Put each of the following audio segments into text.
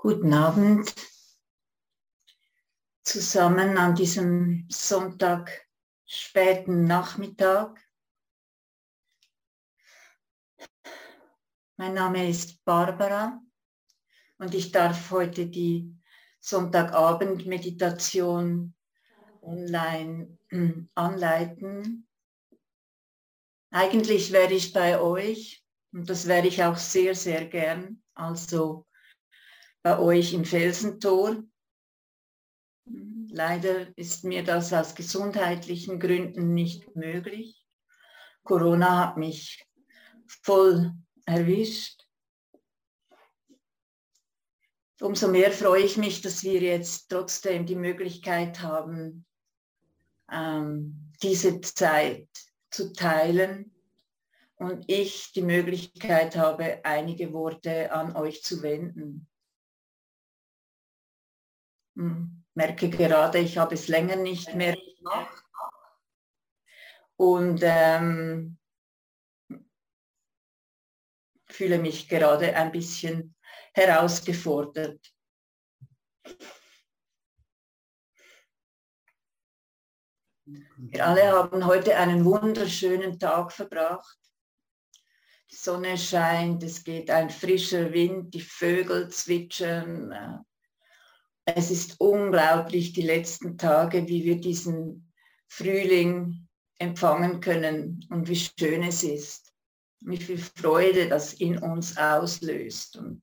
Guten Abend zusammen an diesem Sonntag späten Nachmittag. Mein Name ist Barbara und ich darf heute die Sonntagabend-Meditation online hm, anleiten. Eigentlich wäre ich bei euch und das wäre ich auch sehr, sehr gern. Also bei euch im Felsentor. Leider ist mir das aus gesundheitlichen Gründen nicht möglich. Corona hat mich voll erwischt. Umso mehr freue ich mich, dass wir jetzt trotzdem die Möglichkeit haben, ähm, diese Zeit zu teilen und ich die Möglichkeit habe, einige Worte an euch zu wenden. Hm, merke gerade, ich habe es länger nicht mehr gemacht. Und ähm, fühle mich gerade ein bisschen herausgefordert. Wir alle haben heute einen wunderschönen Tag verbracht. Die Sonne scheint, es geht ein frischer Wind, die Vögel zwitschern, äh, es ist unglaublich die letzten Tage, wie wir diesen Frühling empfangen können und wie schön es ist, wie viel Freude das in uns auslöst. Und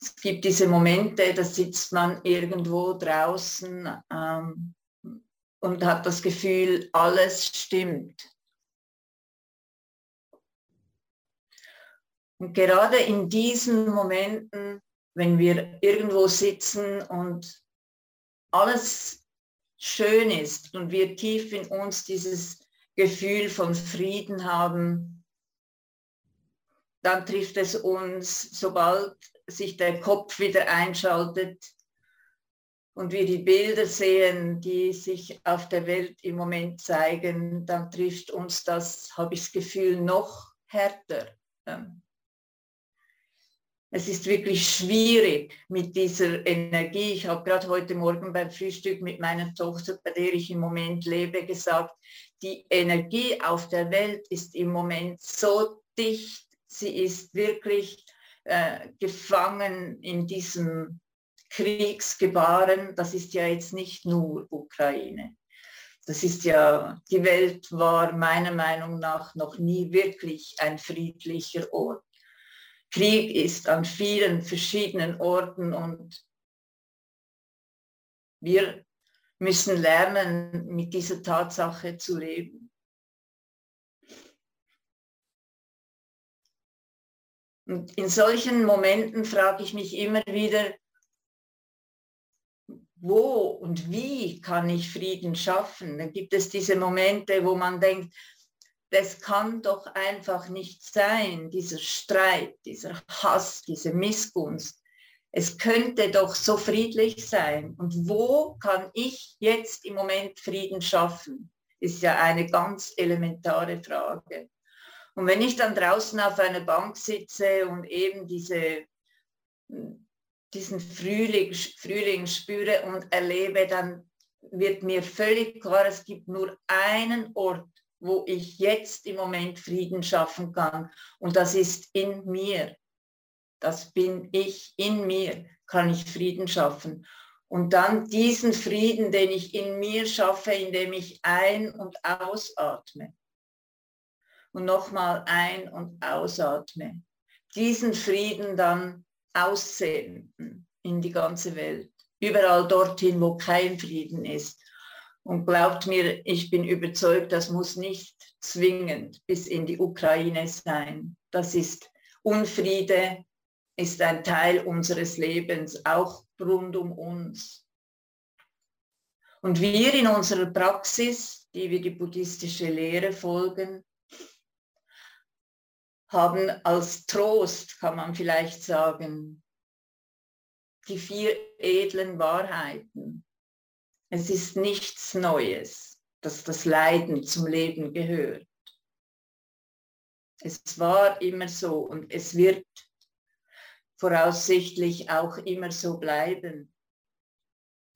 es gibt diese Momente, da sitzt man irgendwo draußen ähm, und hat das Gefühl, alles stimmt. Und gerade in diesen Momenten wenn wir irgendwo sitzen und alles schön ist und wir tief in uns dieses Gefühl von Frieden haben, dann trifft es uns, sobald sich der Kopf wieder einschaltet und wir die Bilder sehen, die sich auf der Welt im Moment zeigen, dann trifft uns das, habe ich das Gefühl, noch härter. Es ist wirklich schwierig mit dieser Energie. Ich habe gerade heute Morgen beim Frühstück mit meiner Tochter, bei der ich im Moment lebe, gesagt, die Energie auf der Welt ist im Moment so dicht. Sie ist wirklich äh, gefangen in diesem Kriegsgebaren. Das ist ja jetzt nicht nur Ukraine. Das ist ja, die Welt war meiner Meinung nach noch nie wirklich ein friedlicher Ort. Krieg ist an vielen verschiedenen Orten und wir müssen lernen, mit dieser Tatsache zu leben. Und in solchen Momenten frage ich mich immer wieder, wo und wie kann ich Frieden schaffen? Dann gibt es diese Momente, wo man denkt, das kann doch einfach nicht sein, dieser Streit, dieser Hass, diese Missgunst. Es könnte doch so friedlich sein. Und wo kann ich jetzt im Moment Frieden schaffen? Ist ja eine ganz elementare Frage. Und wenn ich dann draußen auf einer Bank sitze und eben diese, diesen Frühling, Frühling spüre und erlebe, dann wird mir völlig klar, es gibt nur einen Ort, wo ich jetzt im Moment Frieden schaffen kann. Und das ist in mir. Das bin ich in mir, kann ich Frieden schaffen. Und dann diesen Frieden, den ich in mir schaffe, indem ich ein- und ausatme. Und nochmal ein- und ausatme. Diesen Frieden dann aussenden in die ganze Welt. Überall dorthin, wo kein Frieden ist. Und glaubt mir, ich bin überzeugt, das muss nicht zwingend bis in die Ukraine sein. Das ist Unfriede, ist ein Teil unseres Lebens, auch rund um uns. Und wir in unserer Praxis, die wir die buddhistische Lehre folgen, haben als Trost, kann man vielleicht sagen, die vier edlen Wahrheiten. Es ist nichts Neues, dass das Leiden zum Leben gehört. Es war immer so und es wird voraussichtlich auch immer so bleiben.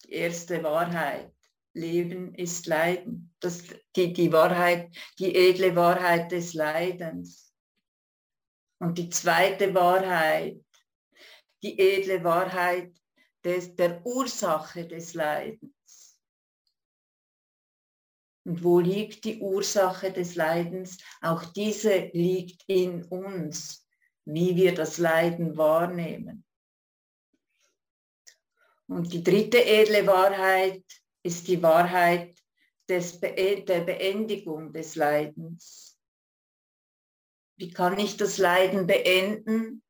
Die erste Wahrheit. Leben ist Leiden. Das, die, die Wahrheit, die edle Wahrheit des Leidens. Und die zweite Wahrheit, die edle Wahrheit des, der Ursache des Leidens. Und wo liegt die Ursache des Leidens? Auch diese liegt in uns, wie wir das Leiden wahrnehmen. Und die dritte edle Wahrheit ist die Wahrheit des Be der Beendigung des Leidens. Wie kann ich das Leiden beenden?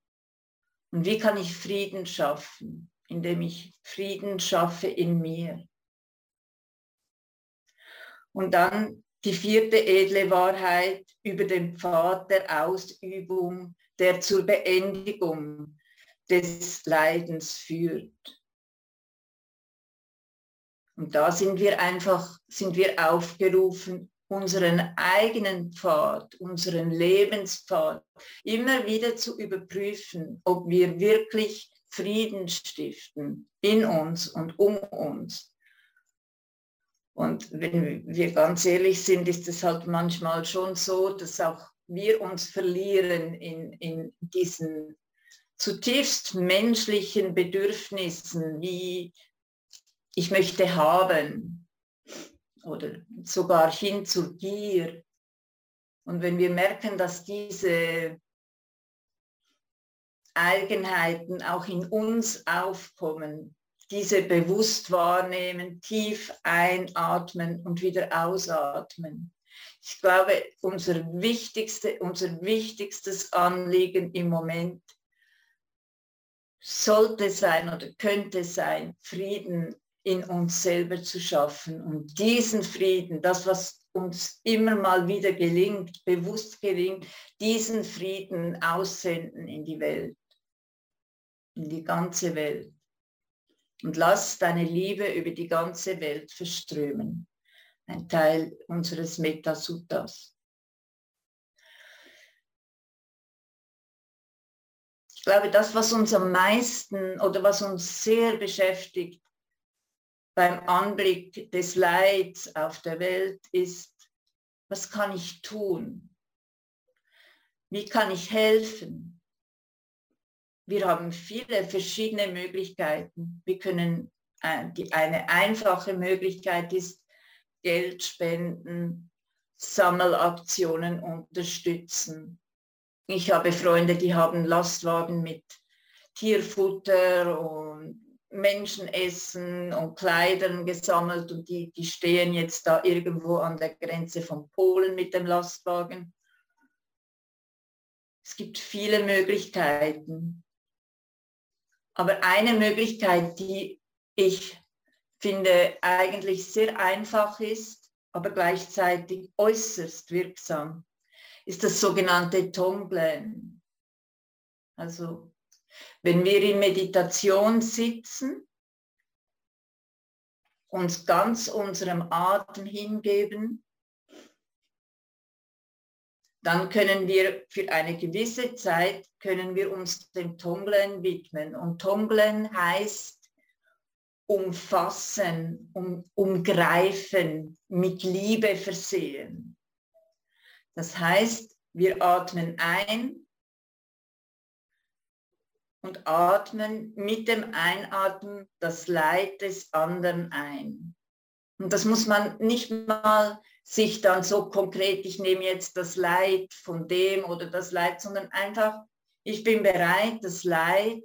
Und wie kann ich Frieden schaffen, indem ich Frieden schaffe in mir? Und dann die vierte edle Wahrheit über den Pfad der Ausübung, der zur Beendigung des Leidens führt. Und da sind wir einfach, sind wir aufgerufen, unseren eigenen Pfad, unseren Lebenspfad immer wieder zu überprüfen, ob wir wirklich Frieden stiften in uns und um uns. Und wenn wir ganz ehrlich sind, ist es halt manchmal schon so, dass auch wir uns verlieren in, in diesen zutiefst menschlichen Bedürfnissen wie ich möchte haben oder sogar hin zur Gier. Und wenn wir merken, dass diese Eigenheiten auch in uns aufkommen, diese bewusst wahrnehmen, tief einatmen und wieder ausatmen. Ich glaube, unser, wichtigste, unser wichtigstes Anliegen im Moment sollte sein oder könnte sein, Frieden in uns selber zu schaffen und diesen Frieden, das, was uns immer mal wieder gelingt, bewusst gelingt, diesen Frieden aussenden in die Welt, in die ganze Welt. Und lass deine Liebe über die ganze Welt verströmen. Ein Teil unseres Metasuttas. Ich glaube, das, was uns am meisten oder was uns sehr beschäftigt, beim Anblick des Leids auf der Welt ist, was kann ich tun? Wie kann ich helfen? Wir haben viele verschiedene Möglichkeiten. Wir können, äh, die, eine einfache Möglichkeit ist, Geld spenden, Sammelaktionen unterstützen. Ich habe Freunde, die haben Lastwagen mit Tierfutter und Menschenessen und Kleidern gesammelt und die, die stehen jetzt da irgendwo an der Grenze von Polen mit dem Lastwagen. Es gibt viele Möglichkeiten. Aber eine Möglichkeit, die ich finde eigentlich sehr einfach ist, aber gleichzeitig äußerst wirksam, ist das sogenannte Tonglen. Also wenn wir in Meditation sitzen, uns ganz unserem Atem hingeben, dann können wir für eine gewisse Zeit, können wir uns dem Tonglen widmen. Und Tonglen heißt umfassen, um, umgreifen, mit Liebe versehen. Das heißt, wir atmen ein und atmen mit dem Einatmen das Leid des anderen ein. Und das muss man nicht mal sich dann so konkret, ich nehme jetzt das Leid von dem oder das Leid, sondern einfach, ich bin bereit, das Leid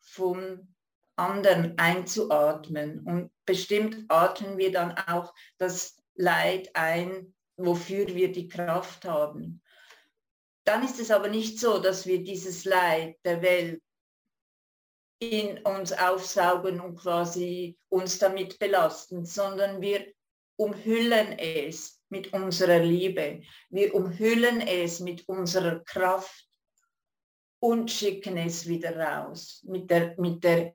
vom anderen einzuatmen. Und bestimmt atmen wir dann auch das Leid ein, wofür wir die Kraft haben. Dann ist es aber nicht so, dass wir dieses Leid der Welt in uns aufsaugen und quasi uns damit belasten, sondern wir umhüllen es mit unserer Liebe. Wir umhüllen es mit unserer Kraft und schicken es wieder raus mit der, mit der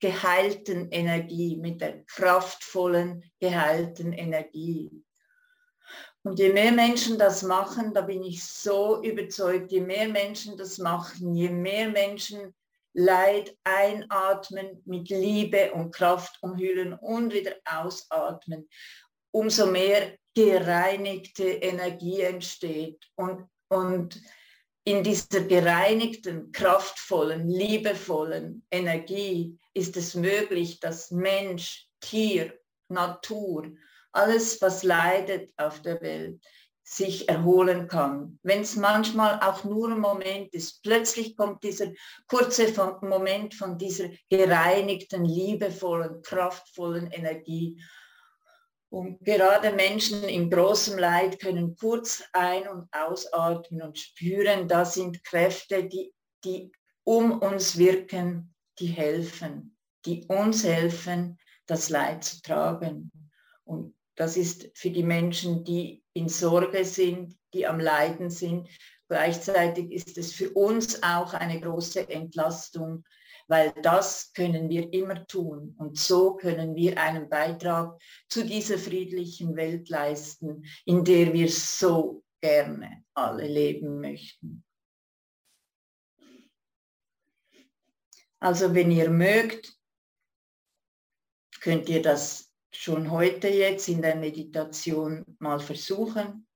geheilten Energie, mit der kraftvollen, geheilten Energie. Und je mehr Menschen das machen, da bin ich so überzeugt, je mehr Menschen das machen, je mehr Menschen Leid einatmen, mit Liebe und Kraft umhüllen und wieder ausatmen, umso mehr gereinigte Energie entsteht. Und, und in dieser gereinigten, kraftvollen, liebevollen Energie ist es möglich, dass Mensch, Tier, Natur alles, was leidet auf der Welt, sich erholen kann. Wenn es manchmal auch nur ein Moment ist, plötzlich kommt dieser kurze Moment von dieser gereinigten, liebevollen, kraftvollen Energie. Und gerade Menschen in großem Leid können kurz ein- und ausatmen und spüren, da sind Kräfte, die, die um uns wirken, die helfen, die uns helfen, das Leid zu tragen. Und das ist für die Menschen, die in Sorge sind, die am Leiden sind. Gleichzeitig ist es für uns auch eine große Entlastung, weil das können wir immer tun. Und so können wir einen Beitrag zu dieser friedlichen Welt leisten, in der wir so gerne alle leben möchten. Also wenn ihr mögt, könnt ihr das schon heute jetzt in der Meditation mal versuchen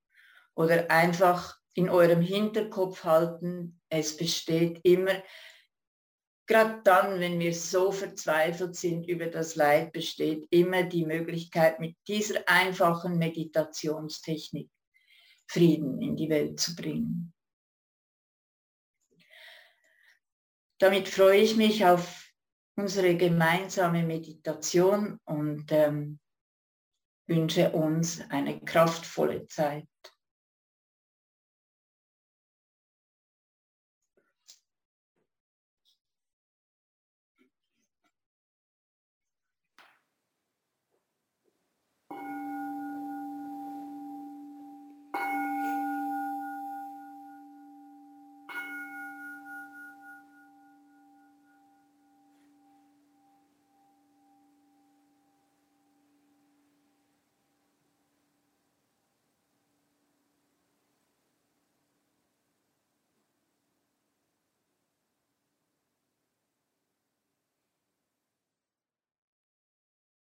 oder einfach in eurem Hinterkopf halten, es besteht immer, gerade dann, wenn wir so verzweifelt sind über das Leid, besteht immer die Möglichkeit, mit dieser einfachen Meditationstechnik Frieden in die Welt zu bringen. Damit freue ich mich auf unsere gemeinsame Meditation und ähm, wünsche uns eine kraftvolle Zeit.